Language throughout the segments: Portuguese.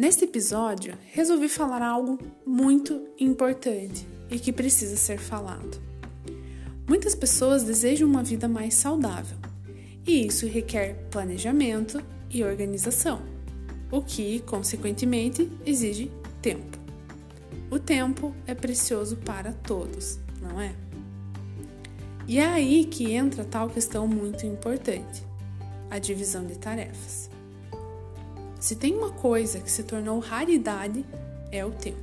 Neste episódio, resolvi falar algo muito importante e que precisa ser falado. Muitas pessoas desejam uma vida mais saudável, e isso requer planejamento e organização, o que, consequentemente, exige tempo. O tempo é precioso para todos, não é? E é aí que entra tal questão muito importante: a divisão de tarefas. Se tem uma coisa que se tornou raridade, é o tempo.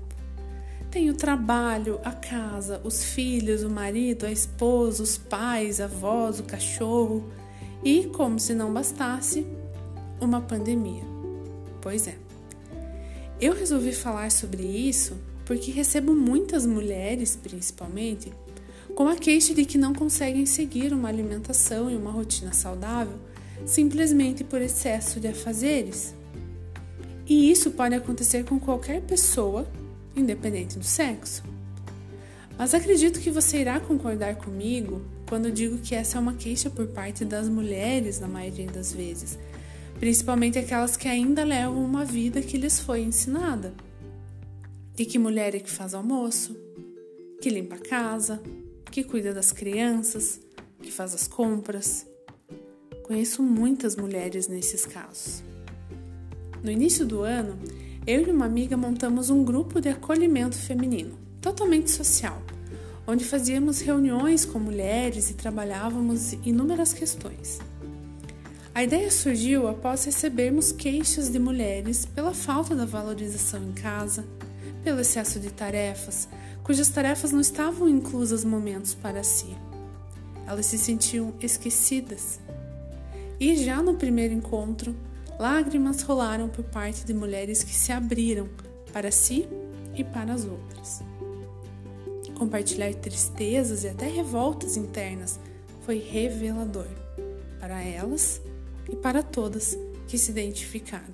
Tem o trabalho, a casa, os filhos, o marido, a esposa, os pais, avós, o cachorro e, como se não bastasse, uma pandemia. Pois é. Eu resolvi falar sobre isso porque recebo muitas mulheres, principalmente, com a queixa de que não conseguem seguir uma alimentação e uma rotina saudável simplesmente por excesso de afazeres. E isso pode acontecer com qualquer pessoa, independente do sexo. Mas acredito que você irá concordar comigo quando digo que essa é uma queixa por parte das mulheres na maioria das vezes, principalmente aquelas que ainda levam uma vida que lhes foi ensinada. E que mulher é que faz almoço, que limpa a casa, que cuida das crianças, que faz as compras. Conheço muitas mulheres nesses casos. No início do ano, eu e uma amiga montamos um grupo de acolhimento feminino, totalmente social, onde fazíamos reuniões com mulheres e trabalhávamos inúmeras questões. A ideia surgiu após recebermos queixas de mulheres pela falta da valorização em casa, pelo excesso de tarefas, cujas tarefas não estavam inclusas momentos para si. Elas se sentiam esquecidas. E já no primeiro encontro, lágrimas rolaram por parte de mulheres que se abriram para si e para as outras. Compartilhar tristezas e até revoltas internas foi revelador para elas e para todas que se identificaram.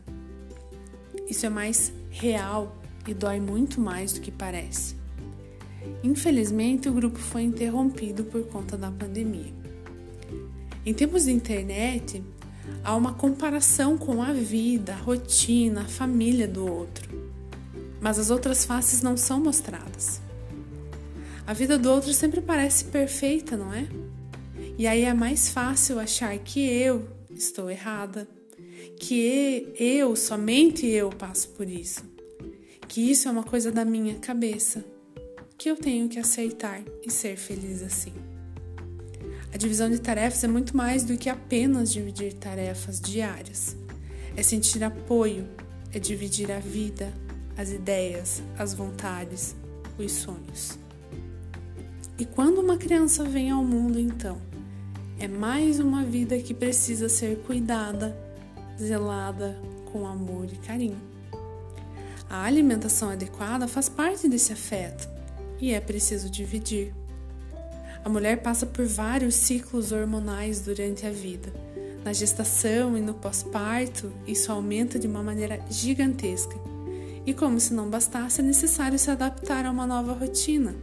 Isso é mais real e dói muito mais do que parece. Infelizmente, o grupo foi interrompido por conta da pandemia. Em tempos de internet, há uma comparação com a vida, a rotina, a família do outro. Mas as outras faces não são mostradas. A vida do outro sempre parece perfeita, não é? E aí é mais fácil achar que eu estou errada, que eu, somente eu, passo por isso, que isso é uma coisa da minha cabeça, que eu tenho que aceitar e ser feliz assim. A divisão de tarefas é muito mais do que apenas dividir tarefas diárias. É sentir apoio, é dividir a vida, as ideias, as vontades, os sonhos. E quando uma criança vem ao mundo, então, é mais uma vida que precisa ser cuidada, zelada com amor e carinho. A alimentação adequada faz parte desse afeto e é preciso dividir. A mulher passa por vários ciclos hormonais durante a vida. Na gestação e no pós-parto, isso aumenta de uma maneira gigantesca. E como se não bastasse, é necessário se adaptar a uma nova rotina.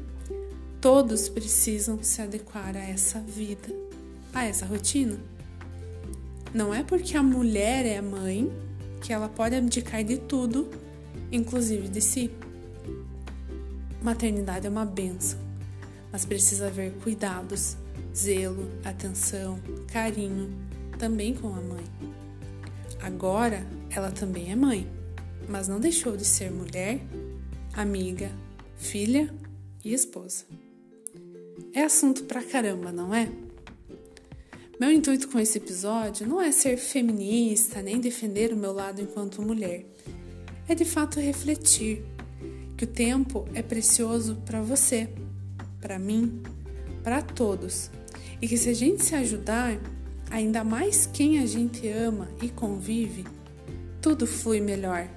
Todos precisam se adequar a essa vida, a essa rotina. Não é porque a mulher é mãe que ela pode abdicar de tudo, inclusive de si. Maternidade é uma benção mas precisa haver cuidados, zelo, atenção, carinho, também com a mãe. Agora ela também é mãe, mas não deixou de ser mulher, amiga, filha e esposa. É assunto pra caramba, não é? Meu intuito com esse episódio não é ser feminista nem defender o meu lado enquanto mulher. É de fato refletir que o tempo é precioso para você para mim, para todos. E que se a gente se ajudar, ainda mais quem a gente ama e convive, tudo flui melhor.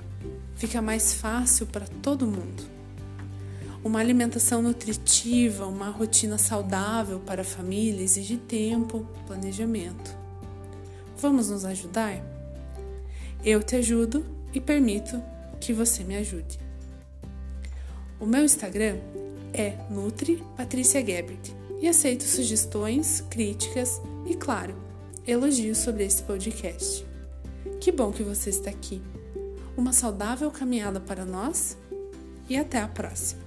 Fica mais fácil para todo mundo. Uma alimentação nutritiva, uma rotina saudável para a família exige tempo, planejamento. Vamos nos ajudar? Eu te ajudo e permito que você me ajude. O meu Instagram é Nutri Patrícia Gebert e aceito sugestões, críticas e, claro, elogios sobre esse podcast. Que bom que você está aqui. uma saudável caminhada para nós e até a próxima!